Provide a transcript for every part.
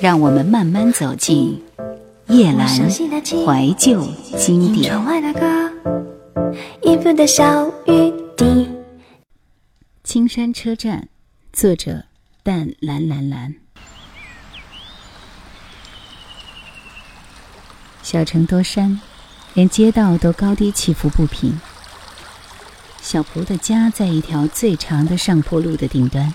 让我们慢慢走进夜阑怀旧经典。青山车站，作者：淡蓝蓝蓝。小城多山，连街道都高低起伏不平。小蒲的家在一条最长的上坡路的顶端，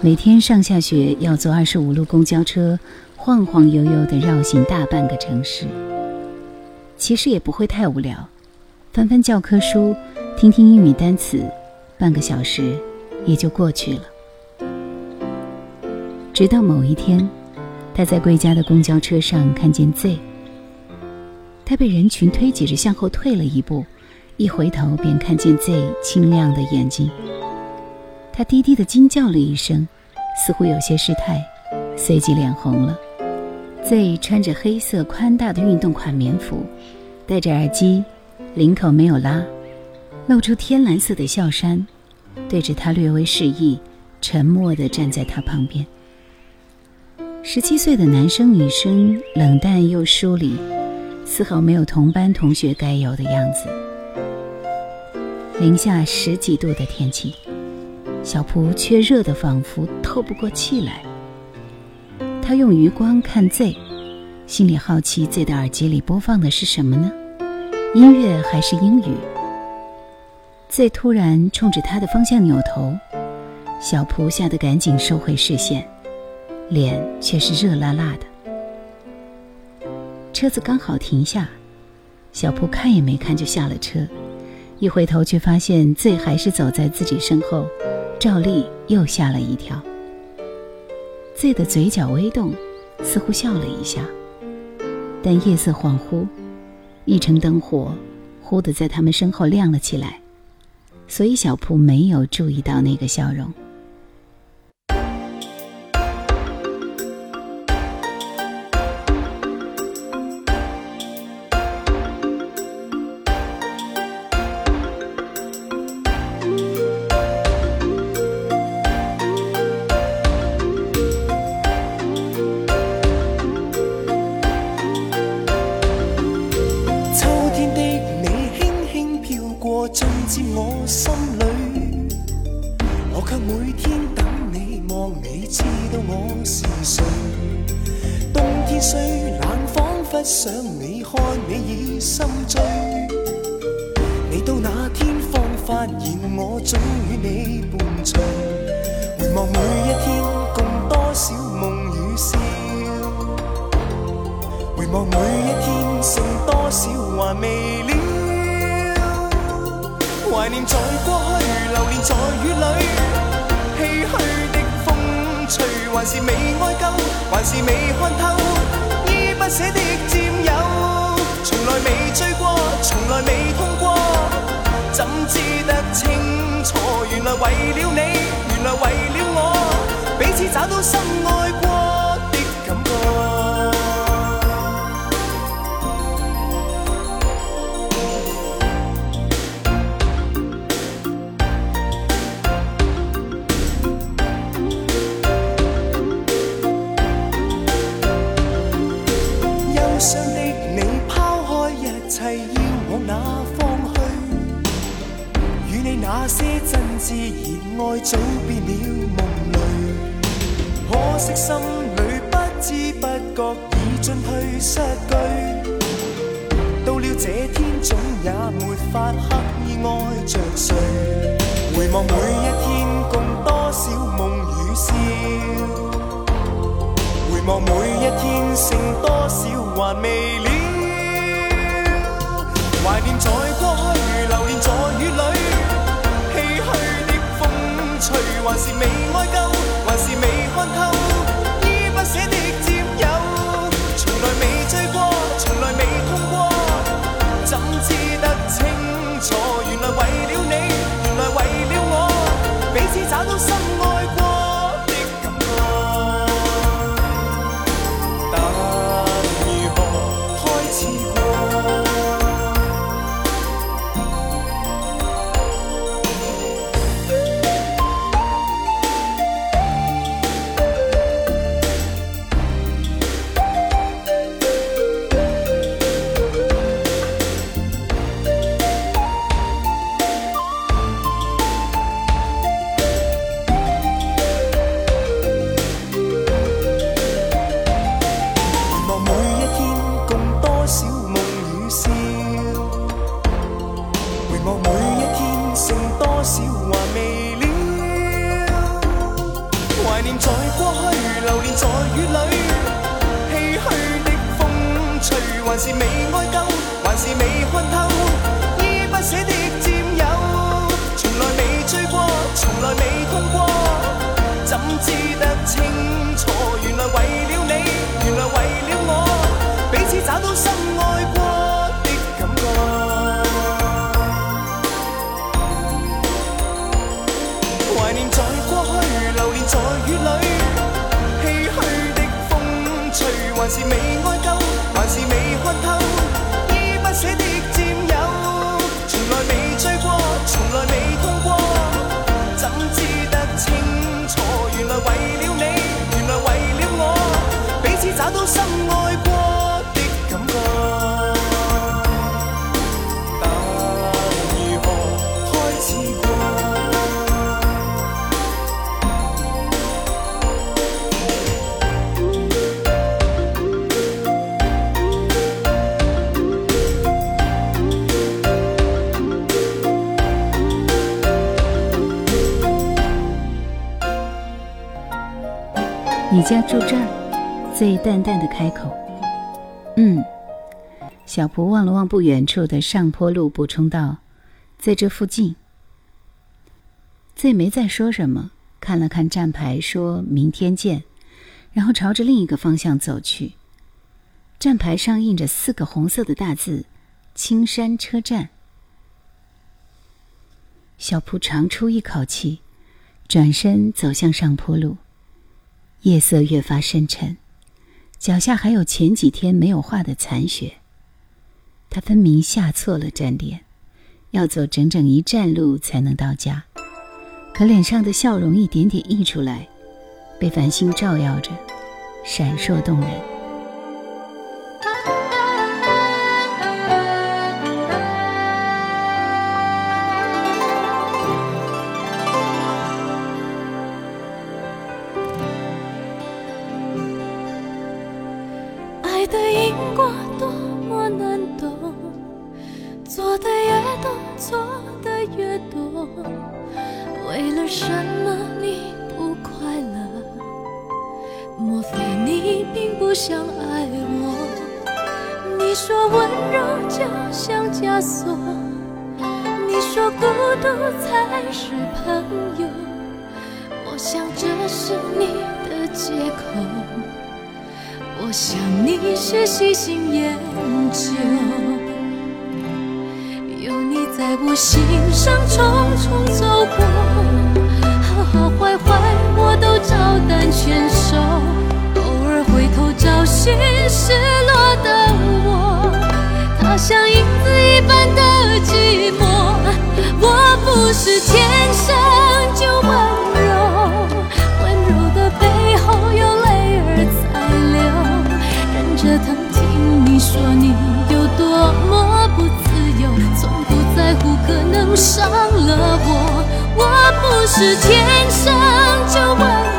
每天上下学要坐二十五路公交车，晃晃悠悠地绕行大半个城市。其实也不会太无聊，翻翻教科书，听听英语单词，半个小时也就过去了。直到某一天，他在归家的公交车上看见 Z。他被人群推挤着向后退了一步，一回头便看见 Z 清亮的眼睛。他低低的惊叫了一声，似乎有些失态，随即脸红了。Z 穿着黑色宽大的运动款棉服，戴着耳机，领口没有拉，露出天蓝色的笑衫，对着他略微示意，沉默地站在他旁边。十七岁的男生女生冷淡又疏离。丝毫没有同班同学该有的样子。零下十几度的天气，小蒲却热得仿佛透不过气来。他用余光看 Z，心里好奇 Z 的耳机里播放的是什么呢？音乐还是英语？Z 突然冲着他的方向扭头，小蒲吓得赶紧收回视线，脸却是热辣辣的。车子刚好停下，小蒲看也没看就下了车，一回头却发现 Z 还是走在自己身后，照例又吓了一跳。Z 的嘴角微动，似乎笑了一下，但夜色恍惚，一城灯火忽地在他们身后亮了起来，所以小铺没有注意到那个笑容。知道我是谁，冬天虽冷，仿佛想你看你已心醉，你到那天方发现我总与你伴随。回望每一天共多少梦与笑，回望每一天剩多少还未了。怀念在过去，留恋在雨里，唏嘘还是未爱够，还是未看透。依不舍的占有，从来未醉过，从来未痛过，怎知得清楚？原来为了你，原来为了我，彼此找到深爱过的感觉。未了怀念在过去流连在雨里唏嘘的风吹还是美。在雨里，唏嘘的风吹，还是美。家住这儿？最淡淡的开口。嗯。小蒲望了望不远处的上坡路，补充道：“在这附近。”最没再说什么，看了看站牌，说明天见，然后朝着另一个方向走去。站牌上印着四个红色的大字：“青山车站。”小蒲长出一口气，转身走向上坡路。夜色越发深沉，脚下还有前几天没有化的残雪。他分明下错了站点，要走整整一站路才能到家。可脸上的笑容一点点溢出来，被繁星照耀着，闪烁动人。你说孤独才是朋友。我想这是你的借口。我想你是细心研究，有你在我心上重重走过，好好坏坏我都照单全收。偶尔回头找寻失落的我，像影子一般的寂寞。我不是天生就温柔，温柔的背后有泪儿在流。忍着疼听你说你有多么不自由，从不在乎可能伤了我。我不是天生就温柔，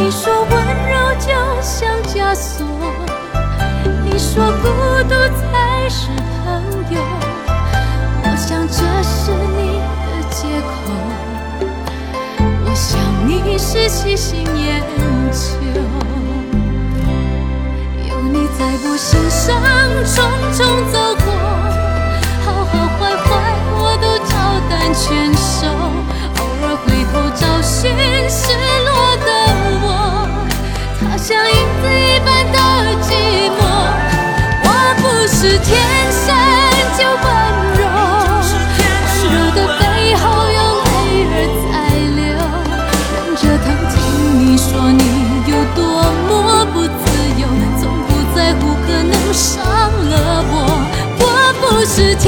你说温柔就像枷锁，你说孤独才是朋友。我想这是你的借口。我想你是细心研究，有你在我心上重重走过，好好坏坏我都照单全收。偶尔回头找寻失落的，像影子一般的寂寞。我不是天生就温柔，温柔的背后有泪儿在流。忍着疼听你说你有多么不自由，从不在乎可能伤了我。我不是天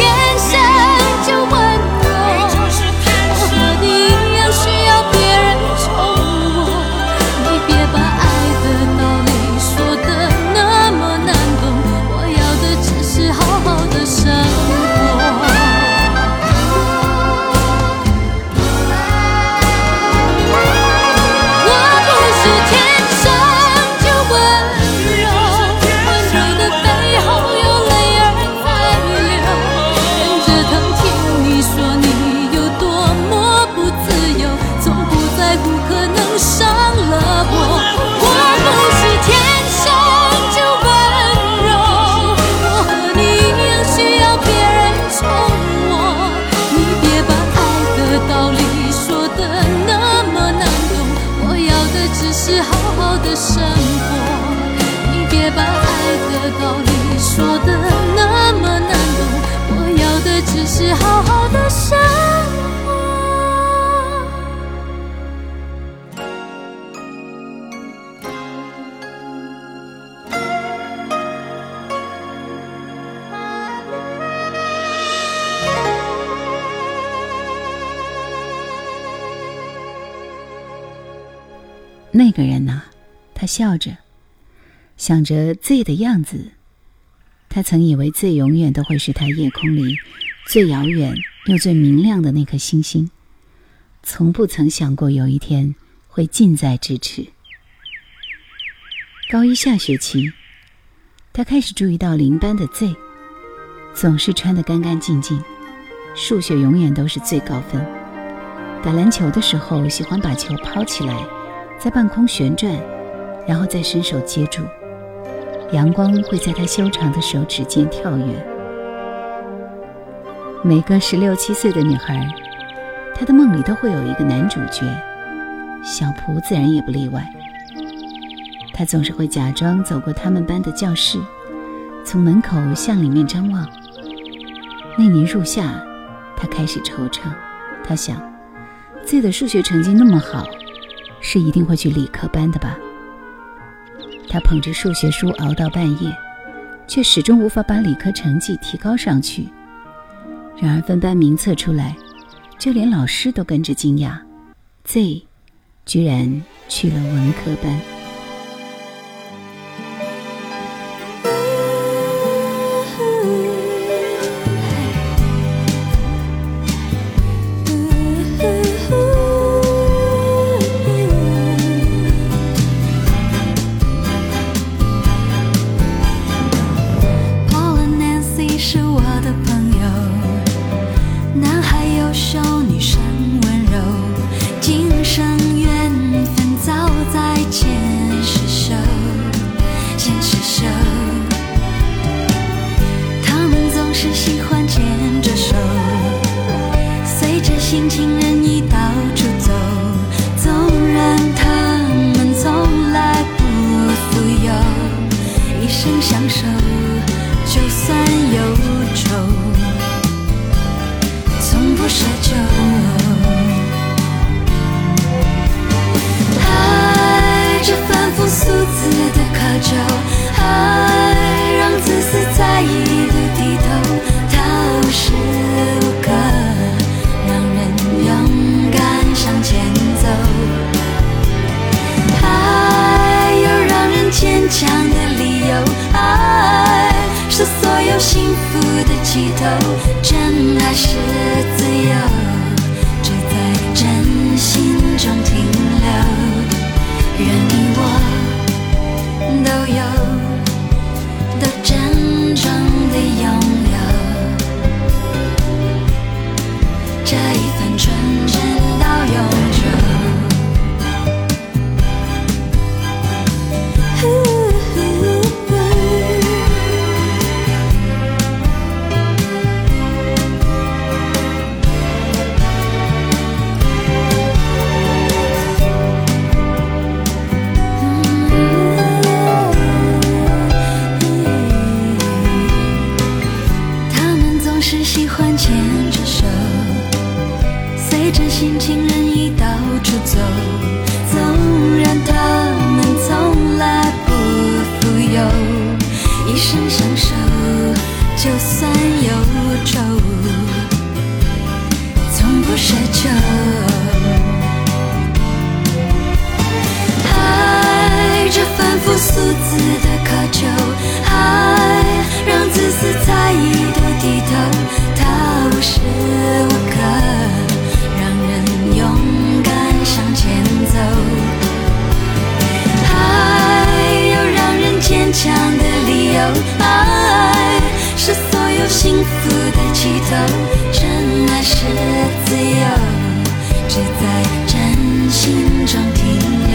是好好的生活。那个人呐他笑着想着自己的样子。他曾以为自己永远都会是他夜空里最遥远又最明亮的那颗星星，从不曾想过有一天会近在咫尺。高一下学期，他开始注意到邻班的 Z，总是穿得干干净净，数学永远都是最高分。打篮球的时候，喜欢把球抛起来，在半空旋转，然后再伸手接住。阳光会在他修长的手指间跳跃。每个十六七岁的女孩，她的梦里都会有一个男主角，小蒲自然也不例外。他总是会假装走过他们班的教室，从门口向里面张望。那年入夏，他开始惆怅。他想，自己的数学成绩那么好，是一定会去理科班的吧。他捧着数学书熬到半夜，却始终无法把理科成绩提高上去。然而分班名册出来，就连老师都跟着惊讶：Z 居然去了文科班。有幸福的起头，真爱是自由，只在真心中停留。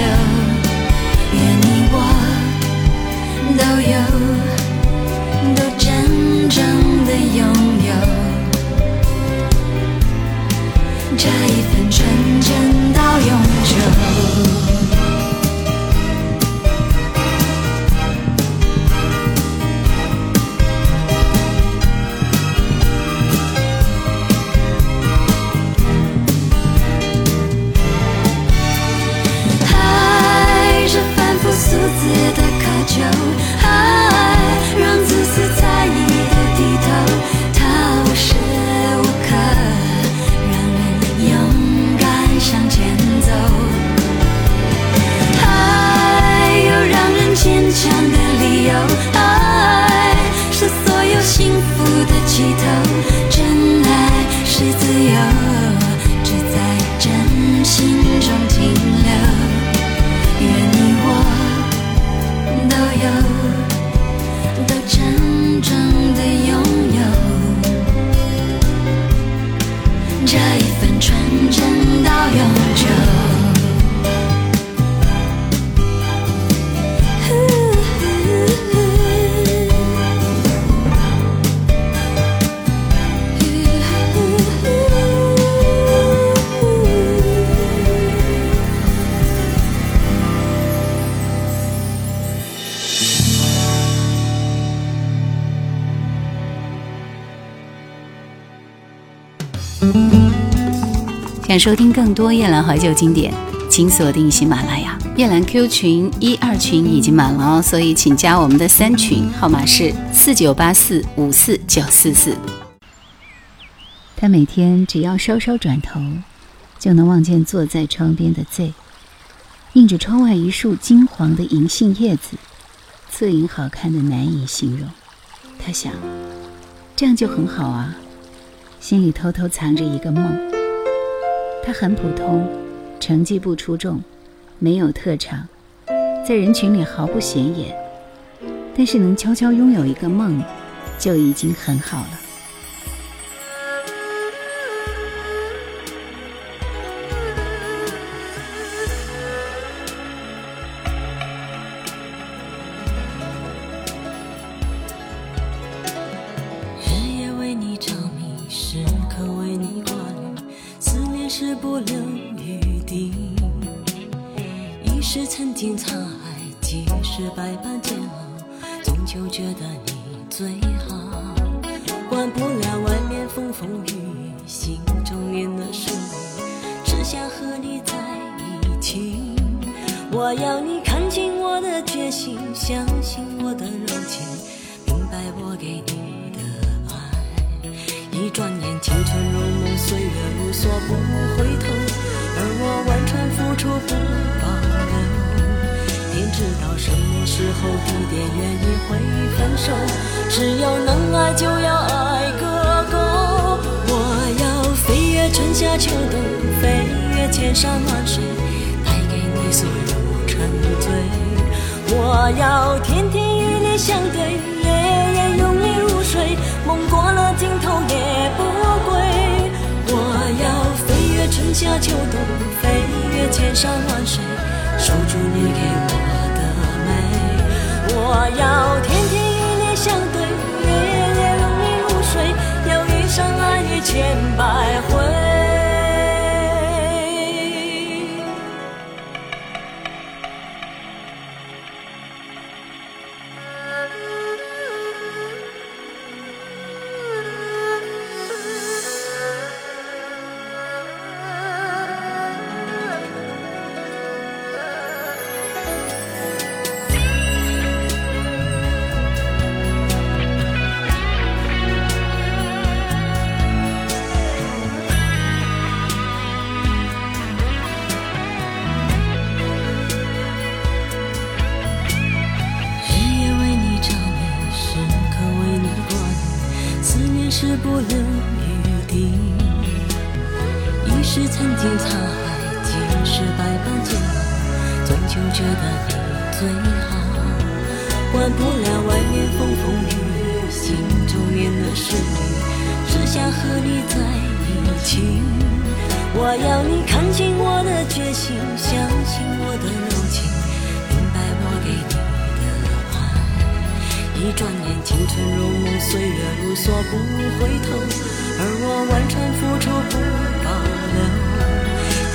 愿你我都有，都真正的拥有这一份纯真到永久。想收听更多夜兰怀旧经典，请锁定喜马拉雅。夜兰 Q 群一二群已经满了哦，所以请加我们的三群，号码是四九八四五四九四四。他每天只要稍稍转头，就能望见坐在窗边的 Z，映着窗外一束金黄的银杏叶子，侧影好看的难以形容。他想，这样就很好啊，心里偷偷藏着一个梦。他很普通，成绩不出众，没有特长，在人群里毫不显眼，但是能悄悄拥有一个梦，就已经很好了。不留余地已是曾经沧海即使百般煎熬终究觉得你最好。管不了外面风风雨雨心中念的是你只想和你在一起我要你看清我的决心相信我的柔情明白我给你一转眼，青春如梦，岁月如梭，不回头。而我完全付出不保留。天知道什么时候、地点、原因会分手。只要能爱，就要爱个够。我要飞越春夏秋冬，飞越千山万水，带给你所有沉。醉，我要天天与你相对，梦过了尽头也不归。我要飞越春夏秋冬，飞越千山万水，守住你给我的美。我要天天与你相对，夜夜拥你入睡，要一生爱你千百回。我要你看清我的决心，相信我的柔情，明白我给你的爱。一转眼，青春如梦，岁月如梭，不回头。而我完全付出不保留。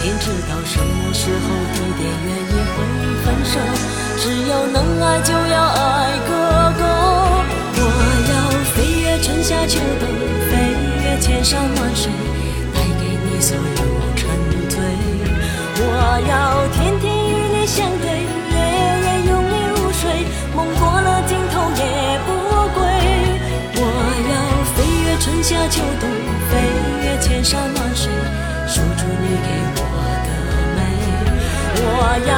天知道什么时候、地点、原因会分手。只要能爱，就要爱夏秋冬，飞越千山万水，守住你给我的美。我要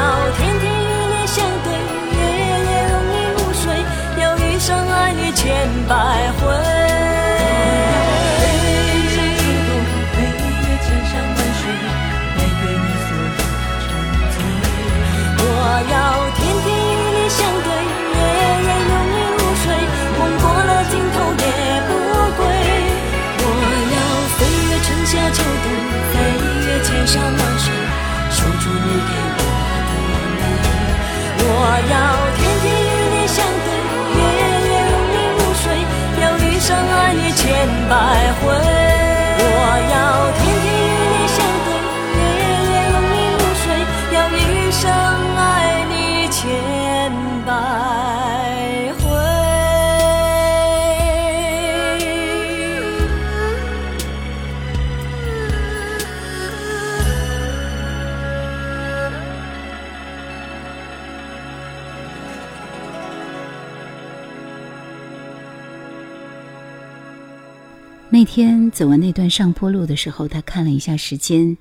天走完那段上坡路的时候，他看了一下时间，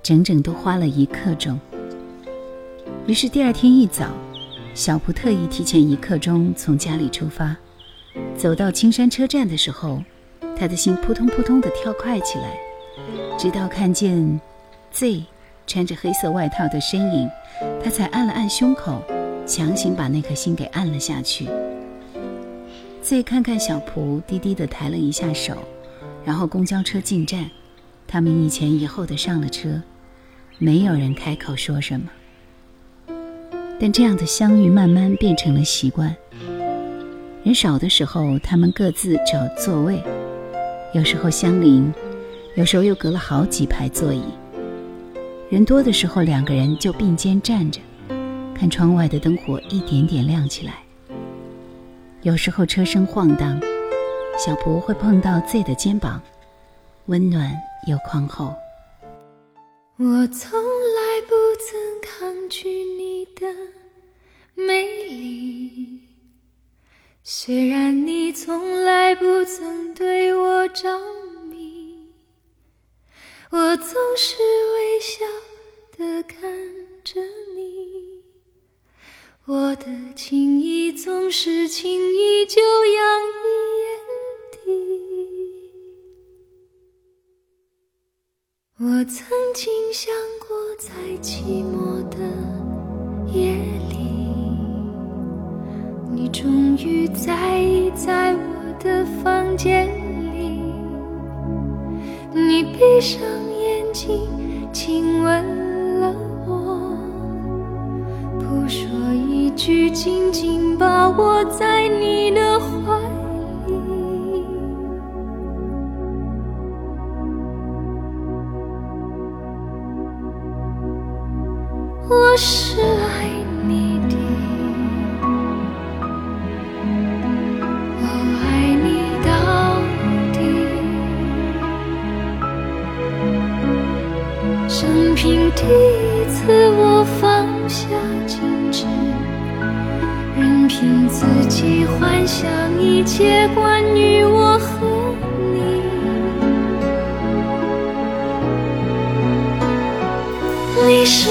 整整都花了一刻钟。于是第二天一早，小蒲特意提前一刻钟从家里出发，走到青山车站的时候，他的心扑通扑通的跳快起来，直到看见 Z 穿着黑色外套的身影，他才按了按胸口，强行把那颗心给按了下去。Z 看看小蒲，低低的抬了一下手。然后公交车进站，他们一前一后的上了车，没有人开口说什么。但这样的相遇慢慢变成了习惯。人少的时候，他们各自找座位，有时候相邻，有时候又隔了好几排座椅。人多的时候，两个人就并肩站着，看窗外的灯火一点点亮起来。有时候车身晃荡。小蒲会碰到 Z 的肩膀，温暖又宽厚。我从来不曾抗拒你的美丽，虽然你从来不曾对我着迷，我总是微笑的看着你，我的情意总是轻易我曾经想过，在寂寞的夜里，你终于在意在我的房间里。你闭上我是爱你的，我爱你到底。生平第一次，我放下矜持，任凭自己幻想一切关于我和你。你是